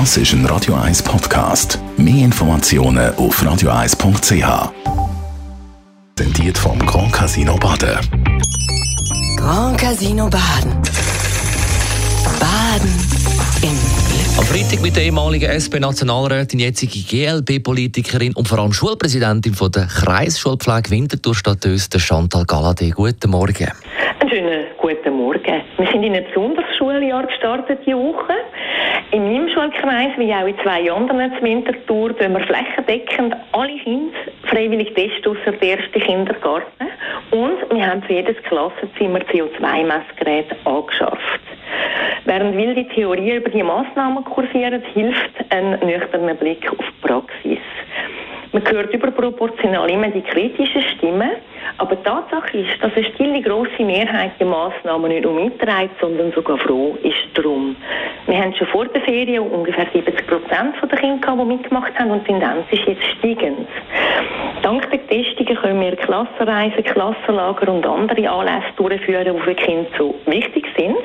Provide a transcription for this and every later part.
Das ist ein Radio 1 Podcast. Mehr Informationen auf radio1.ch. Präsentiert vom Grand Casino Baden. Grand Casino Baden. Baden im Glück. Am Freitag mit der ehemaligen SP-Nationalrätin, jetzige GLP-Politikerin und vor allem Schulpräsidentin von der Kreisschulpflege Winterthur Stadt Öster, Chantal Galladay. Guten Morgen. Einen schönen guten Morgen. Wir sind in ein besonderes Schuljahr gestartet diese Woche. In meinem Schulkreis, wie auch in zwei anderen zu Winterthur, tun wir flächendeckend alle Kinder freiwillig testen, außer der ersten Kindergarten. Und wir haben für jedes Klassenzimmer CO2-Messgerät angeschafft. Während wilde Theorien über die Massnahmen kursieren, hilft ein nüchterner Blick auf die Praxis. Man hört überproportional immer die kritischen Stimmen, aber die Tatsache ist, dass eine stille grosse Mehrheit die Massnahmen nicht nur mitträgt, sondern sogar froh ist darum. Wir haben schon vor der Ferien ungefähr 70 Prozent der Kinder, die mitgemacht haben und die Tendenz ist jetzt steigend. Dank der Testungen können wir Klassenreisen, Klassenlager und andere Anlässe durchführen, die für Kinder so wichtig sind.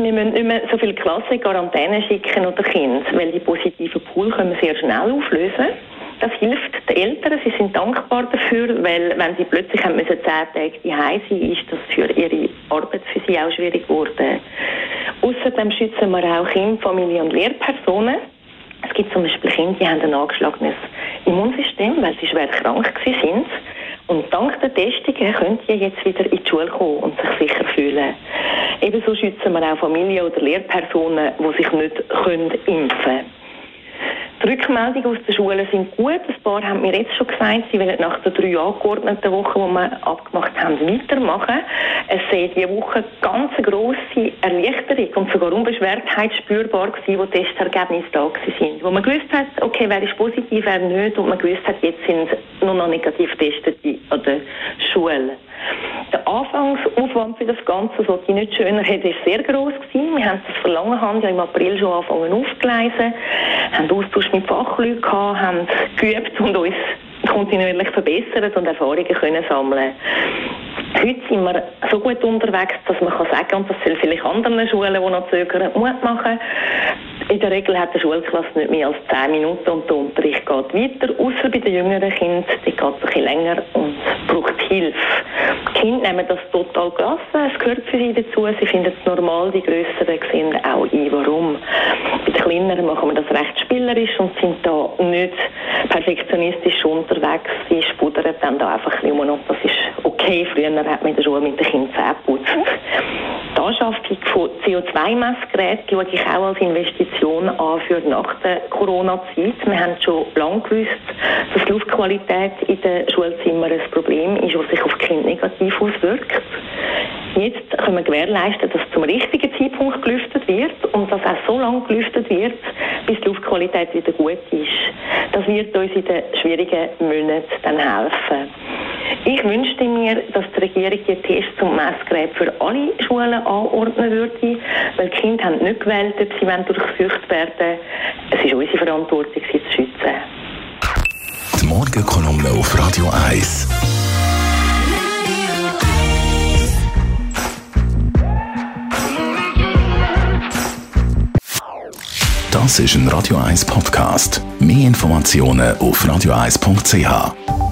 Wir müssen nicht mehr so viele Klassen in Quarantäne schicken oder Kinder, weil die positiven Pool können wir sehr schnell auflösen. Das hilft den Eltern, sie sind dankbar dafür, weil wenn sie plötzlich haben müssen, zehn Tage daheim sein ist das für ihre Arbeit für sie auch schwierig geworden. Außerdem schützen wir auch Kinder, Familien und Lehrpersonen. Es gibt zum Beispiel Kinder, die haben ein angeschlagenes Immunsystem, weil sie schwer krank sind. Und dank der Testungen können die jetzt wieder in die Schule kommen und sich sicher fühlen. Ebenso schützen wir auch Familien oder Lehrpersonen, die sich nicht können impfen können. Die Rückmeldungen aus den Schulen sind gut. Ein paar haben mir jetzt schon gesagt, sie wollen nach den drei angeordneten Wochen, die wir abgemacht haben, weitermachen. Es sei diese Woche ganz grosse Erleichterung und sogar Unbeschwertheit spürbar gewesen, wo die Testergebnisse da sind. Wo man gewusst hat, okay, wer ist positiv, wer nicht, und man gewusst hat, jetzt sind nur noch negativ Testete an der Schule. Der Anfangsaufwand für das Ganze, so die nicht schöner hätte, ist sehr groß gewesen. Wir haben das Verlangen haben ja im April schon angefangen aufzugleisen, haben Austausch mit Fachleuten gehabt, haben geübt und uns kontinuierlich verbessert und Erfahrungen können sammeln. Heute sind wir so gut unterwegs, dass man kann sagen, und das soll vielleicht anderen Schulen, die noch zögern, Mut machen. In der Regel hat die Schulklasse nicht mehr als 10 Minuten und der Unterricht geht weiter, außer bei den jüngeren Kindern, die geht ein bisschen länger und braucht Hilfe. Die Kinder nehmen das total gelassen, es gehört für sie dazu, sie finden es normal, die Größeren sehen auch ein, warum. Bei den Kleineren machen wir das recht spielerisch und sind da nicht perfektionistisch unterwegs. Sie spudern dann da einfach ein bisschen das ist okay. Früher hat man in der Schule mit den Kindern Zähne. Die Anschaffung von CO2-Messgeräten schaue ich auch als Investition an für nach der Corona-Zeit. Wir haben schon lange gewusst, dass die Luftqualität in den Schulzimmern ein Problem ist, das sich auf die Kinder negativ auswirkt. Jetzt können wir gewährleisten, dass zum richtigen Zeitpunkt gelüftet wird und dass auch so lange gelüftet wird, bis die Luftqualität wieder gut ist. Das wird uns in den schwierigen Monaten dann helfen. Ich wünschte mir, dass die Regierung die Tests zum Messgerät für alle Schulen anordnen würde, weil die Kinder haben nicht gewählt, ob sie durchsucht werden Es ist unsere Verantwortung, sie zu schützen. Die Morgenkolumne auf Radio 1. Das ist ein Radio 1 Podcast. Mehr Informationen auf radio1.ch.